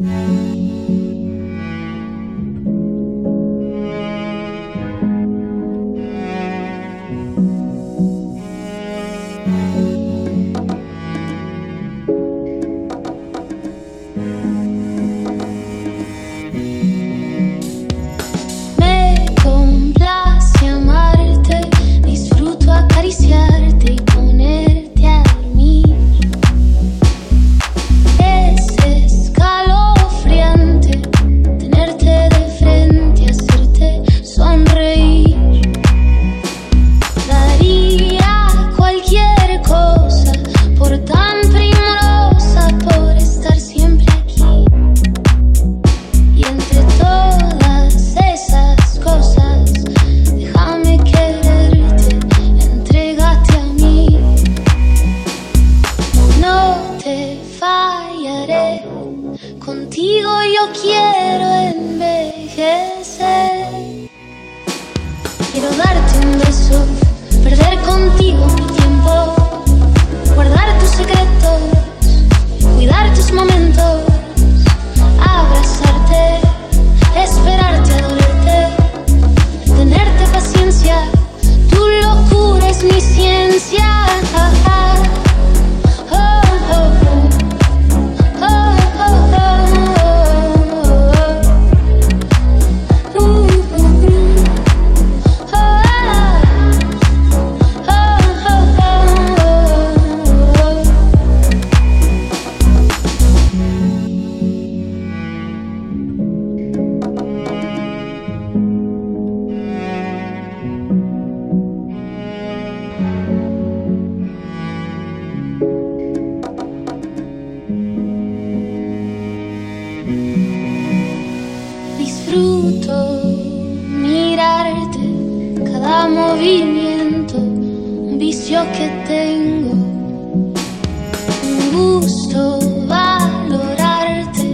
うん movimiento, un vicio que tengo, un gusto valorarte,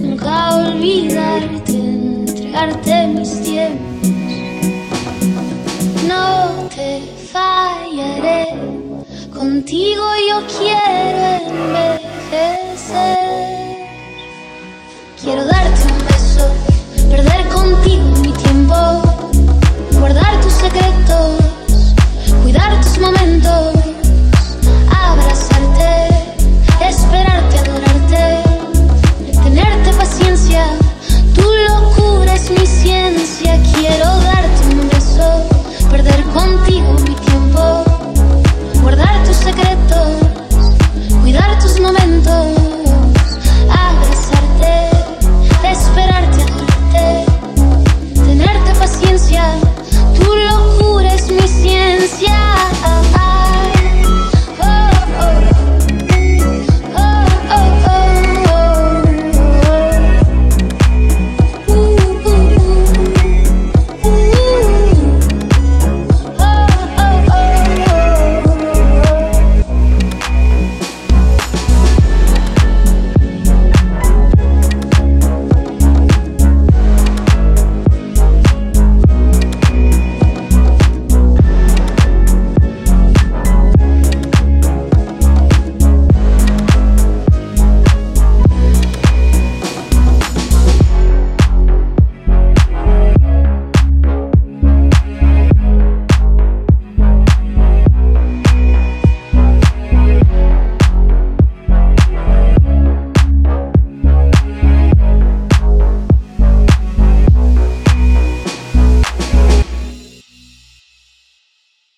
nunca olvidarte, entregarte mis tiempos. No te fallaré, contigo yo quiero